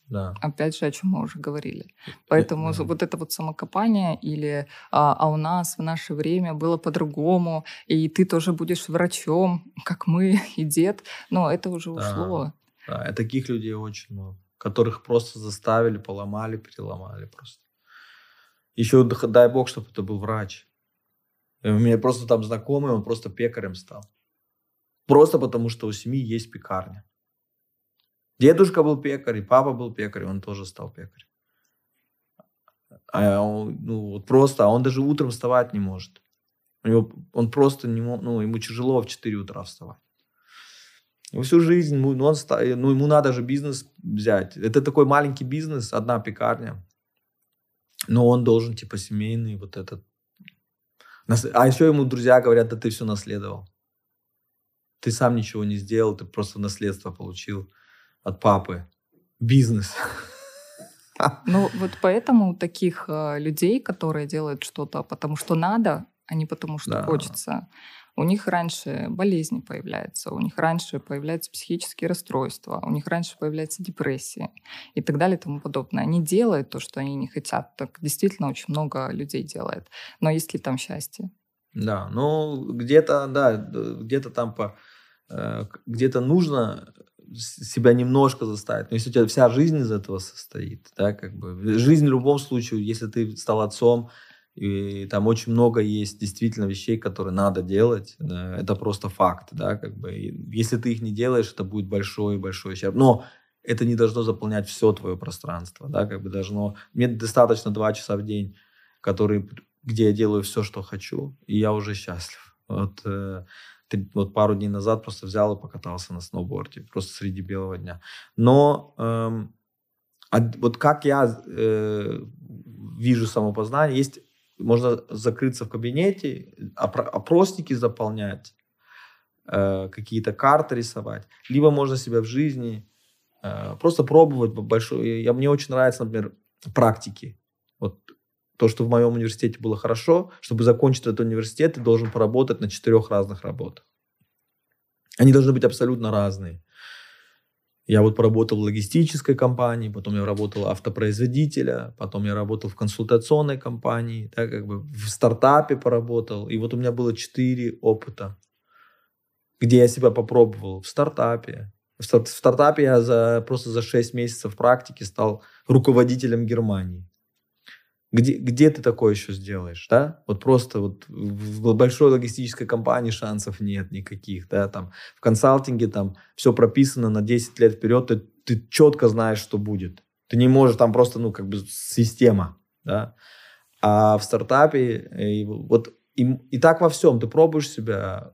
Да. Опять же, о чем мы уже говорили. Поэтому да. вот это вот самокопание или а, а у нас в наше время было по-другому, и ты тоже будешь врачом, как мы (laughs) и дед, но это уже да. ушло. Да, и таких людей очень много, которых просто заставили, поломали, переломали просто. Еще дай бог, чтобы это был врач. И у меня просто там знакомый, он просто пекарем стал. Просто потому, что у семьи есть пекарня. Дедушка был пекарь, и папа был пекарь, он тоже стал пекарем. А он, ну, вот просто, а он даже утром вставать не может. У него, он просто не мог, ну, ему тяжело в 4 утра вставать. Всю жизнь, ну, он, ну, ему надо же бизнес взять. Это такой маленький бизнес, одна пекарня. Но он должен, типа, семейный вот этот. А еще ему друзья говорят, да ты все наследовал. Ты сам ничего не сделал, ты просто наследство получил от папы. Бизнес. (laughs) Ну, вот поэтому таких э, людей, которые делают что-то потому что надо, а не потому что да. хочется, у них раньше болезни появляются, у них раньше появляются психические расстройства, у них раньше появляется депрессия и так далее и тому подобное. Они делают то, что они не хотят. Так действительно очень много людей делает. Но есть ли там счастье? Да, ну где-то, да, где-то там по э, где-то нужно себя немножко заставить. Но если у тебя вся жизнь из этого состоит, да, как бы жизнь в любом случае, если ты стал отцом, и там очень много есть действительно вещей, которые надо делать. Да, это просто факт, да, как бы. Если ты их не делаешь, это будет большой-большой ущерб. Но это не должно заполнять все твое пространство, да, как бы должно... Мне достаточно два часа в день, которые, где я делаю все, что хочу, и я уже счастлив. Вот, э, вот пару дней назад просто взял и покатался на сноуборде, просто среди белого дня. Но а вот как я э, вижу самопознание, есть можно закрыться в кабинете, опросники заполнять, э, какие-то карты рисовать, либо можно себя в жизни э, просто пробовать большой. Я, мне очень нравится, например, практики. Вот то, что в моем университете было хорошо, чтобы закончить этот университет, ты должен поработать на четырех разных работах. Они должны быть абсолютно разные. Я вот поработал в логистической компании, потом я работал автопроизводителя, потом я работал в консультационной компании, да, как бы в стартапе поработал. И вот у меня было четыре опыта, где я себя попробовал в стартапе. В, стар- в стартапе я за, просто за 6 месяцев практики стал руководителем Германии. Где, где ты такое еще сделаешь, да? Вот просто вот в большой логистической компании шансов нет никаких, да, там в консалтинге там все прописано на 10 лет вперед, ты, ты четко знаешь, что будет. Ты не можешь там просто, ну, как бы система, да. А в стартапе и, вот и, и так во всем ты пробуешь себя.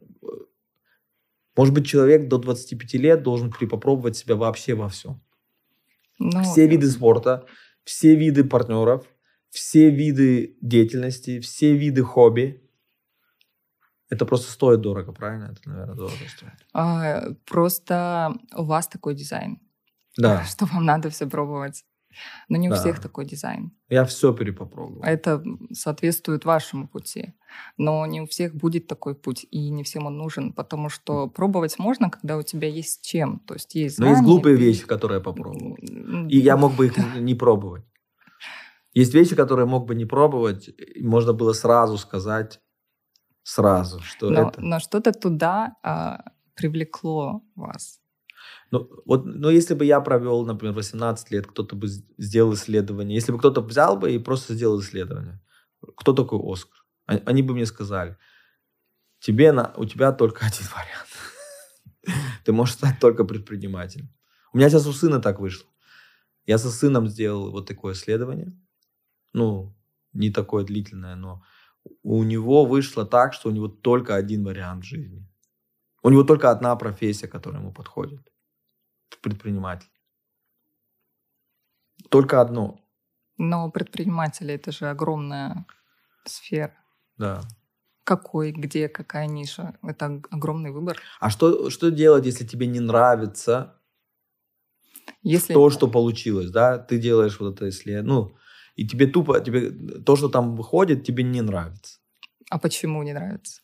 Может быть, человек до 25 лет должен попробовать себя вообще во всем. Ну, все виды спорта, все виды партнеров, все виды деятельности, все виды хобби. Это просто стоит дорого, правильно? Это, наверное, дорого стоит. А, просто у вас такой дизайн. Да. (laughs) Что вам надо все пробовать. Но не у да. всех такой дизайн. Я все перепопробовал. Это соответствует вашему пути. Но не у всех будет такой путь, и не всем он нужен, потому что пробовать можно, когда у тебя есть чем. То есть есть знания, Но есть глупые вещи, которые я попробовал. И я мог бы их не пробовать. Есть вещи, которые мог бы не пробовать, и можно было сразу сказать, сразу, что но, это... Но что-то туда а, привлекло вас. Ну, вот, ну, если бы я провел, например, 18 лет, кто-то бы сделал исследование, если бы кто-то взял бы и просто сделал исследование, кто такой Оскар? Они бы мне сказали, тебе на, у тебя только (laughs) один вариант. Ты можешь стать только предпринимателем. У меня сейчас у сына так вышло. Я со сыном сделал вот такое исследование ну, не такое длительное, но у него вышло так, что у него только один вариант жизни. У него только одна профессия, которая ему подходит. Предприниматель. Только одно. Но предприниматели это же огромная сфера. Да. Какой, где, какая ниша? Это огромный выбор. А что, что делать, если тебе не нравится Если... То, что получилось, да, ты делаешь вот это исследование, ну, и тебе тупо, тебе то, что там выходит, тебе не нравится. А почему не нравится?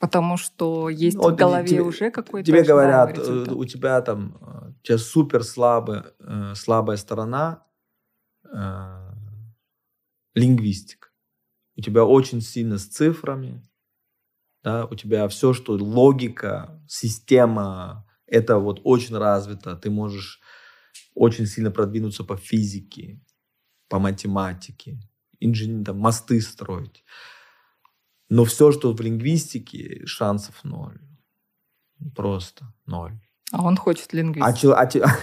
Потому что есть вот в голове тебе, уже какой-то... Тебе говорят, э, результат. у тебя там, э, у тебя супер слабая, э, слабая сторона э, лингвистика. У тебя очень сильно с цифрами, да, у тебя все, что логика, система, это вот очень развито. Ты можешь очень сильно продвинуться по физике, по математике, инженер, там, мосты строить. Но все, что в лингвистике, шансов ноль. Просто ноль. А он хочет лингвистику. А, а,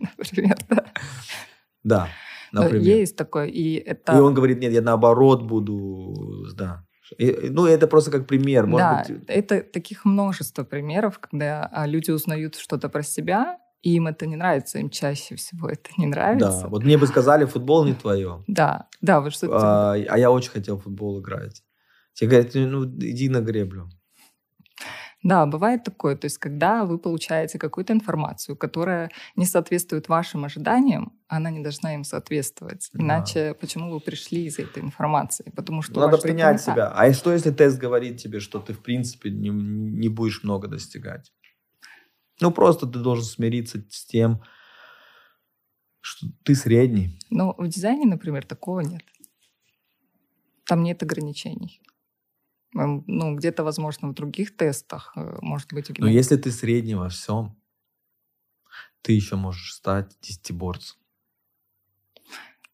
(laughs) например, да. Да, например. Есть такое. И, это... и он говорит, нет, я наоборот буду, да. И, ну, это просто как пример. Может да, быть... это таких множество примеров, когда люди узнают что-то про себя, и им это не нравится, им чаще всего это не нравится. Да, вот мне бы сказали, футбол не твое. Да, да, вот что а, а я очень хотел в футбол играть. Тебе говорят, ну, иди на греблю. Да, бывает такое. То есть, когда вы получаете какую-то информацию, которая не соответствует вашим ожиданиям, она не должна им соответствовать. Иначе да. почему вы пришли из этой информации? Потому что надо принять себя. А что если тест говорит тебе, что ты в принципе не, не будешь много достигать? Ну просто ты должен смириться с тем, что ты средний. Ну в дизайне, например, такого нет. Там нет ограничений. Ну, где-то, возможно, в других тестах, э, может быть... Но если ты средний во всем, ты еще можешь стать десятиборцем.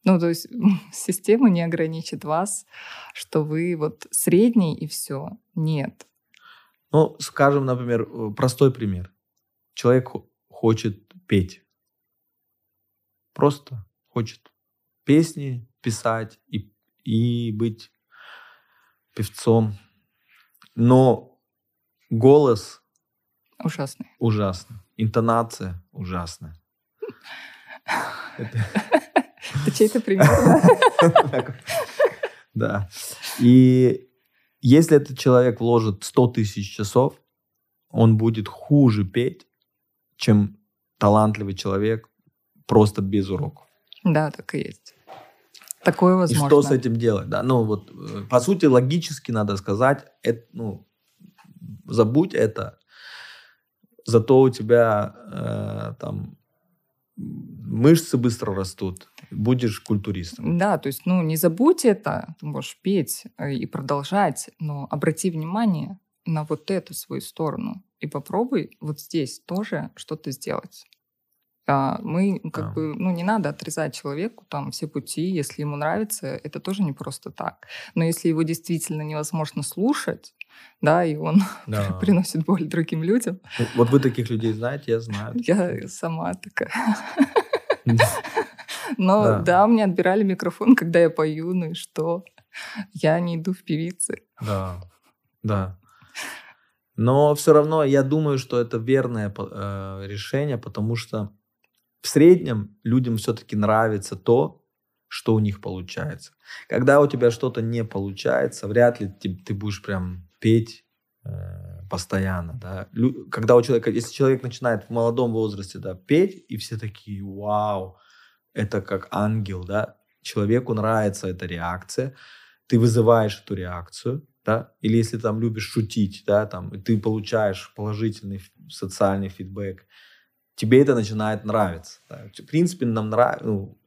Ну, то есть система не ограничит вас, что вы вот средний и все. Нет. Ну, скажем, например, э, простой пример. Человек хочет петь. Просто хочет песни писать и, и быть певцом но голос... Ужасный. Ужасный. Интонация ужасная. Это чей-то пример. Да. И если этот человек вложит 100 тысяч часов, он будет хуже петь, чем талантливый человек просто без уроков. Да, так и есть. Такое возможно. И что с этим делать? Да, ну вот, э, по сути, логически надо сказать, это, ну, забудь это, зато у тебя э, там мышцы быстро растут, будешь культуристом. Да, то есть, ну, не забудь это, ты можешь петь э, и продолжать, но обрати внимание на вот эту свою сторону и попробуй вот здесь тоже что-то сделать. А, мы как да. бы, ну, не надо отрезать человеку там все пути, если ему нравится, это тоже не просто так. Но если его действительно невозможно слушать, да, и он (laughs) да. приносит боль другим людям. Вот вы таких людей знаете, я знаю. Я сама такая. (laughs) Но да. да, мне отбирали микрофон, когда я пою, ну и что? Я не иду в певицы. Да, да. Но все равно я думаю, что это верное э, решение, потому что в среднем людям все-таки нравится то, что у них получается. Когда у тебя что-то не получается, вряд ли ты, ты будешь прям петь э, постоянно. Да? Лю, когда у человека, если человек начинает в молодом возрасте да, петь, и все такие, вау, это как ангел, да, человеку нравится эта реакция, ты вызываешь эту реакцию, да, или если там любишь шутить, да, там, и ты получаешь положительный социальный фидбэк, тебе это начинает нравиться. Да. В принципе, нам нравится, ну,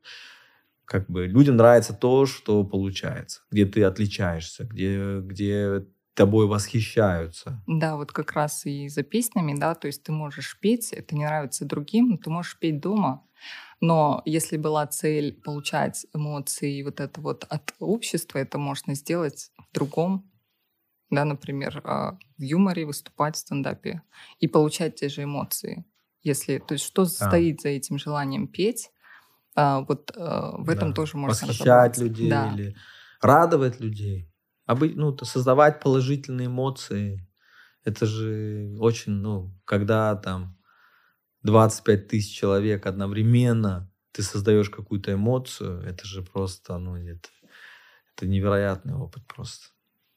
как бы людям нравится то, что получается, где ты отличаешься, где, где тобой восхищаются. Да, вот как раз и за песнями, да, то есть ты можешь петь, это не нравится другим, ты можешь петь дома, но если была цель получать эмоции вот это вот от общества, это можно сделать в другом, да, например, а, в юморе выступать в стендапе и получать те же эмоции. Если, то есть, что а. стоит за этим желанием петь, а, вот а, в этом да. тоже можно Восхищать людей да. или радовать людей. Обы, ну, создавать положительные эмоции. Это же очень, ну, когда там 25 тысяч человек одновременно ты создаешь какую-то эмоцию, это же просто, ну, это, это невероятный опыт просто.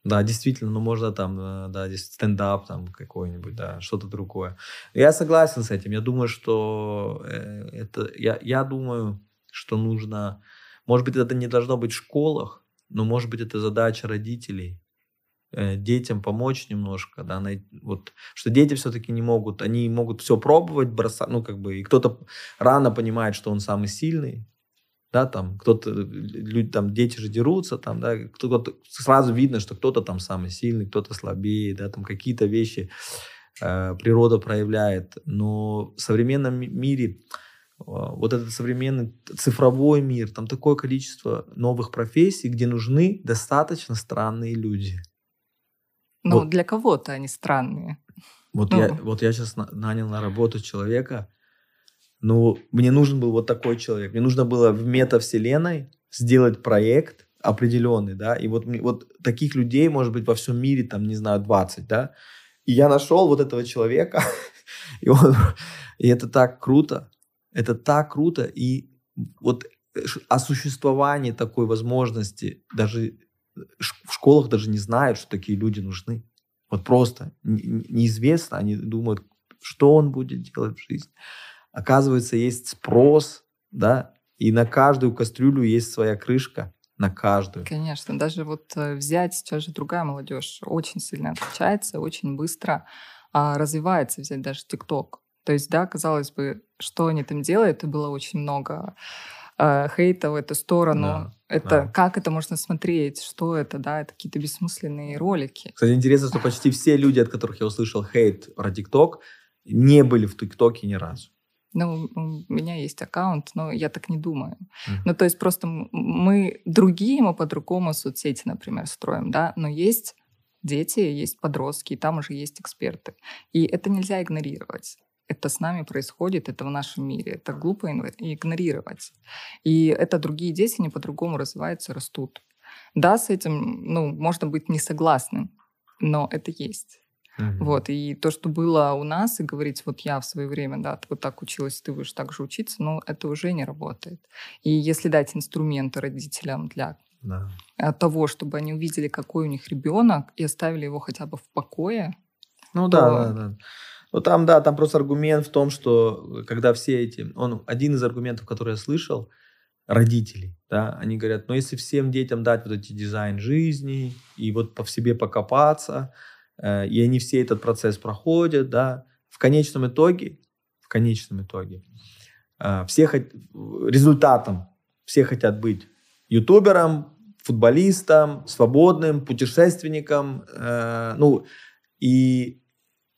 Да, действительно, ну можно там, э, да, здесь стендап там какой-нибудь, да, что-то другое. Я согласен с этим. Я думаю, что э, это, я, я думаю, что нужно, может быть, это не должно быть в школах, но может быть это задача родителей э, детям помочь немножко, да, на, вот, что дети все-таки не могут, они могут все пробовать, бросать, ну, как бы, и кто-то рано понимает, что он самый сильный, да, там кто-то, люди, там дети же дерутся, там, да, кто-то, сразу видно, что кто-то там самый сильный, кто-то слабее, да, там какие-то вещи э, природа проявляет, но в современном мире э, вот этот современный цифровой мир, там такое количество новых профессий, где нужны достаточно странные люди. Ну, вот. для кого-то они странные. Вот, ну. я, вот я сейчас нанял на работу человека, ну, мне нужен был вот такой человек. Мне нужно было в метавселенной сделать проект определенный, да, и вот, вот таких людей, может быть, во всем мире, там, не знаю, 20, да, и я нашел вот этого человека, (laughs) и, он, и это так круто, это так круто, и вот э, о существовании такой возможности даже в школах даже не знают, что такие люди нужны. Вот просто неизвестно, они думают, что он будет делать в жизни оказывается, есть спрос, да, и на каждую кастрюлю есть своя крышка, на каждую. Конечно, даже вот э, взять сейчас же другая молодежь очень сильно отличается, очень быстро а, развивается, взять даже ТикТок. То есть, да, казалось бы, что они там делают, и было очень много э, хейта в эту сторону. Да, это да. как это можно смотреть, что это, да, это какие-то бессмысленные ролики. Кстати, интересно, что почти все люди, от которых я услышал хейт про ТикТок, не были в ТикТоке ни разу. Ну, у меня есть аккаунт, но я так не думаю. Mm-hmm. Ну, то есть просто мы другие, мы по-другому соцсети, например, строим, да, но есть дети, есть подростки, и там уже есть эксперты. И это нельзя игнорировать. Это с нами происходит, это в нашем мире. Это глупо игнорировать. И это другие дети, они по-другому развиваются, растут. Да, с этим ну, можно быть не согласным, но это есть. Угу. Вот, и то, что было у нас, и говорить, вот я в свое время, да, вот так училась, ты будешь так же учиться, ну, это уже не работает. И если дать инструменты родителям для да. Э, того, чтобы они увидели, какой у них ребенок, и оставили его хотя бы в покое. Ну то... да, да, да. Ну там, да, там просто аргумент в том, что когда все эти... Он, один из аргументов, который я слышал, родителей, да, они говорят, ну если всем детям дать вот эти дизайн жизни и вот по себе покопаться, Э, и они все этот процесс проходят, да, в конечном итоге, в конечном итоге, э, все результатом все хотят быть ютубером, футболистом, свободным, путешественником, э, ну, и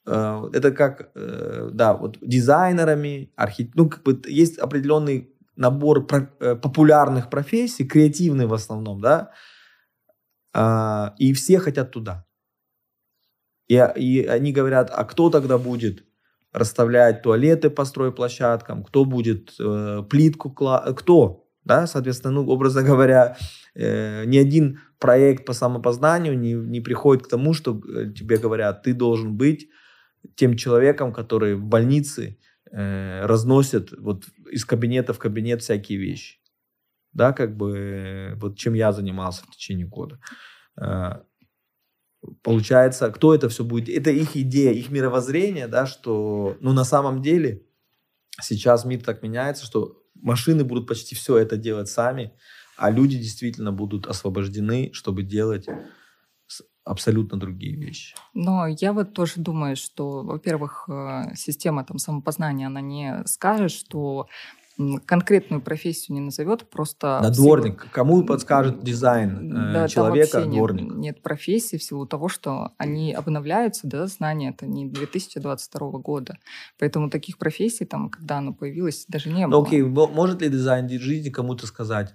это как, да, вот дизайнерами, архит... ну, как бы есть определенный набор популярных профессий, креативные в основном, да, и все хотят туда. И, и они говорят, а кто тогда будет расставлять туалеты по стройплощадкам, кто будет э, плитку, кла... кто? Да, соответственно, ну, образно говоря, э, ни один проект по самопознанию не, не приходит к тому, что э, тебе говорят, ты должен быть тем человеком, который в больнице э, разносит вот из кабинета в кабинет всякие вещи. Да, как бы э, вот чем я занимался в течение года. Э, получается, кто это все будет? Это их идея, их мировоззрение, да, что, ну, на самом деле сейчас мир так меняется, что машины будут почти все это делать сами, а люди действительно будут освобождены, чтобы делать абсолютно другие вещи. Но я вот тоже думаю, что, во-первых, э, система там самопознания, она не скажет, что конкретную профессию не назовет, просто... Да, дворник. Силу... Кому подскажет дизайн э, да, человека, дворник? Нет, нет профессии в силу того, что они обновляются, да, знания это не 2022 года. Поэтому таких профессий, там, когда оно появилось, даже не было. Ну, окей, может ли дизайн жизни кому-то сказать,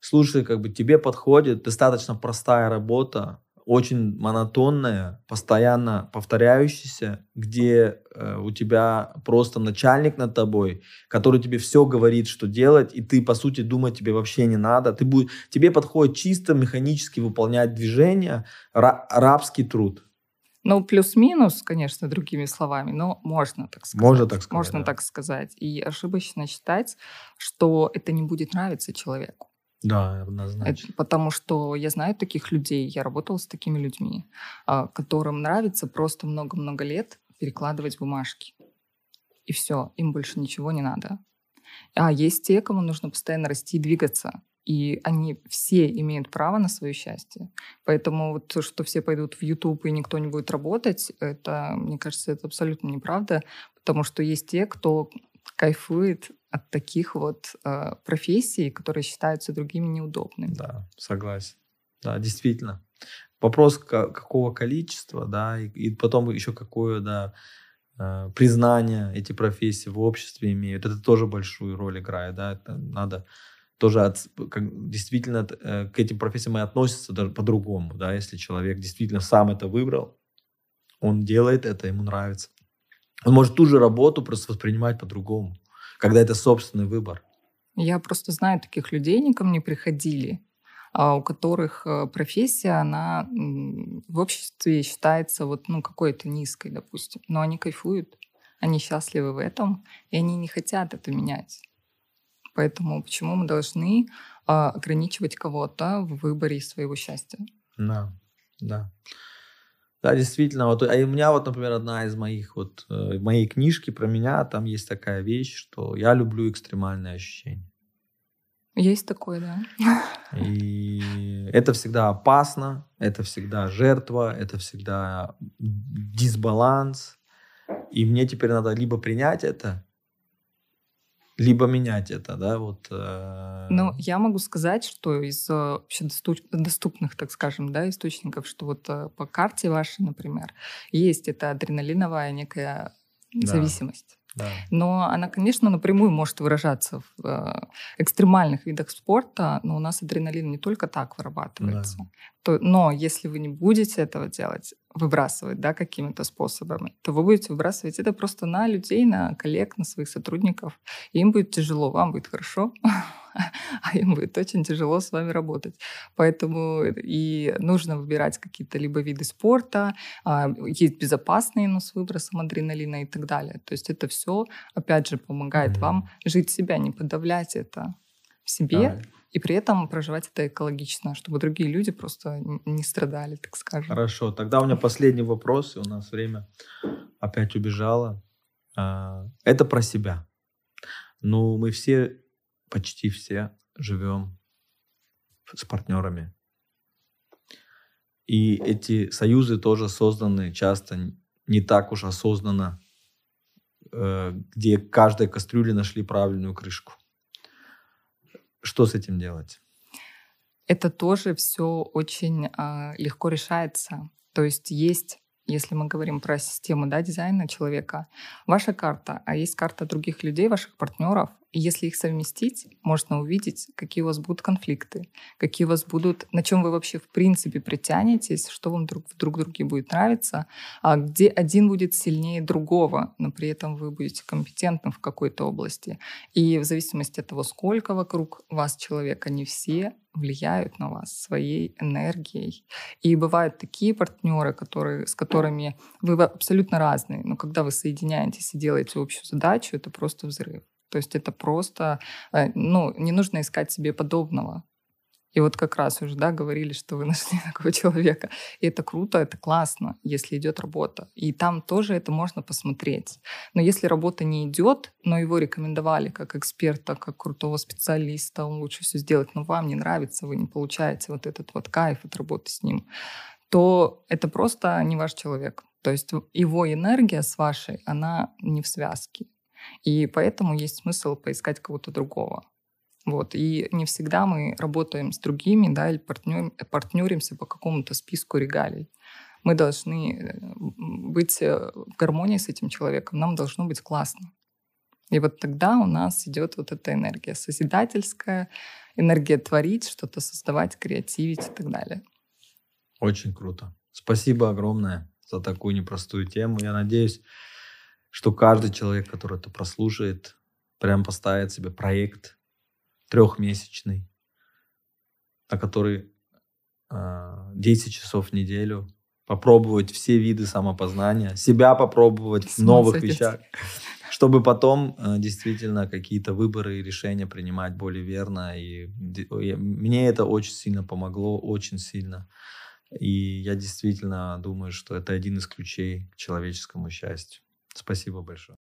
слушай, как бы тебе подходит достаточно простая работа, очень монотонная, постоянно повторяющаяся, где э, у тебя просто начальник над тобой, который тебе все говорит, что делать, и ты, по сути, думать тебе вообще не надо. Ты будь, тебе подходит чисто механически выполнять движения, ра, рабский труд. Ну, плюс-минус, конечно, другими словами, но можно так сказать. Можно так сказать. Можно да. так сказать. И ошибочно считать, что это не будет нравиться человеку. Да, однозначно. Это потому что я знаю таких людей, я работала с такими людьми, а, которым нравится просто много-много лет перекладывать бумажки. И все, им больше ничего не надо. А есть те, кому нужно постоянно расти и двигаться. И они все имеют право на свое счастье. Поэтому вот то, что все пойдут в YouTube и никто не будет работать, это, мне кажется, это абсолютно неправда, потому что есть те, кто кайфует от таких вот э, профессий, которые считаются другими неудобными. Да, согласен. Да, действительно. Вопрос какого количества, да, и, и потом еще какое, да, э, признание эти профессии в обществе имеют. Это тоже большую роль играет, да. Это надо тоже от, как, действительно э, к этим профессиям и относятся по-другому, да, если человек действительно сам это выбрал, он делает это, ему нравится. Он может ту же работу просто воспринимать по-другому, когда это собственный выбор. Я просто знаю таких людей, они ко мне приходили, а у которых э, профессия, она в обществе считается вот, ну, какой-то низкой, допустим. Но они кайфуют, они счастливы в этом, и они не хотят это менять. Поэтому почему мы должны а, ограничивать кого-то в выборе своего счастья? Да, да. Да, действительно. Вот, а у меня вот, например, одна из моих вот э, моей книжки про меня там есть такая вещь, что я люблю экстремальные ощущения. Есть такое, да. И это всегда опасно, это всегда жертва, это всегда дисбаланс. И мне теперь надо либо принять это, либо менять это, да, вот. Э... Ну, я могу сказать, что из э, вообще доступных, так скажем, да, источников, что вот э, по карте вашей, например, есть эта адреналиновая некая да. зависимость. Да. Но она, конечно, напрямую может выражаться в э, экстремальных видах спорта, но у нас адреналин не только так вырабатывается. Да. То, но если вы не будете этого делать, выбрасывать да, какими-то способами, то вы будете выбрасывать это просто на людей, на коллег, на своих сотрудников. Им будет тяжело, вам будет хорошо, (laughs) (laughs) а им будет очень тяжело с вами работать. Поэтому и нужно выбирать какие-то либо виды спорта, а, есть безопасные, но с выбросом адреналина и так далее. То есть это все, опять же, помогает mm-hmm. вам жить себя, не подавлять это в себе, и при этом проживать это экологично, чтобы другие люди просто не страдали, так скажем. Хорошо, тогда у меня последний вопрос, и у нас время опять убежало. А, это про себя. Ну, мы все, почти все живем с партнерами. И эти союзы тоже созданы часто не так уж осознанно, э, где каждой кастрюле нашли правильную крышку. Что с этим делать? Это тоже все очень э, легко решается. То есть есть если мы говорим про систему да, дизайна человека, ваша карта, а есть карта других людей, ваших партнеров, и если их совместить, можно увидеть, какие у вас будут конфликты, какие у вас будут, на чем вы вообще в принципе притянетесь, что вам друг в друг друге будет нравиться, а где один будет сильнее другого, но при этом вы будете компетентным в какой-то области. И в зависимости от того, сколько вокруг вас человек, они все влияют на вас своей энергией. И бывают такие партнеры, которые, с которыми вы абсолютно разные, но когда вы соединяетесь и делаете общую задачу, это просто взрыв. То есть это просто, э, ну, не нужно искать себе подобного. И вот как раз уже, да, говорили, что вы (laughs) нашли такого человека. И это круто, это классно, если идет работа. И там тоже это можно посмотреть. Но если работа не идет, но его рекомендовали как эксперта, как крутого специалиста, он лучше все сделать, но вам не нравится, вы не получаете вот этот вот кайф от работы с ним, то это просто не ваш человек. То есть его энергия с вашей, она не в связке. И поэтому есть смысл поискать кого-то другого. Вот. И не всегда мы работаем с другими, да, или партнер, партнеримся по какому-то списку регалий. Мы должны быть э, в гармонии с этим человеком, нам должно быть классно. И вот тогда у нас идет вот эта энергия созидательская, энергия творить, что-то создавать, креативить и так далее. Очень круто. Спасибо огромное за такую непростую тему. Я надеюсь, что каждый человек, который это прослушает, прям поставит себе проект трехмесячный, на который э, а, 10 часов в неделю, попробовать все виды самопознания, себя попробовать в новых вещах, чтобы потом э, действительно какие-то выборы и решения принимать более верно. И, и мне это очень сильно помогло, очень сильно. И я действительно думаю, что это один из ключей к человеческому счастью. Спасибо большое.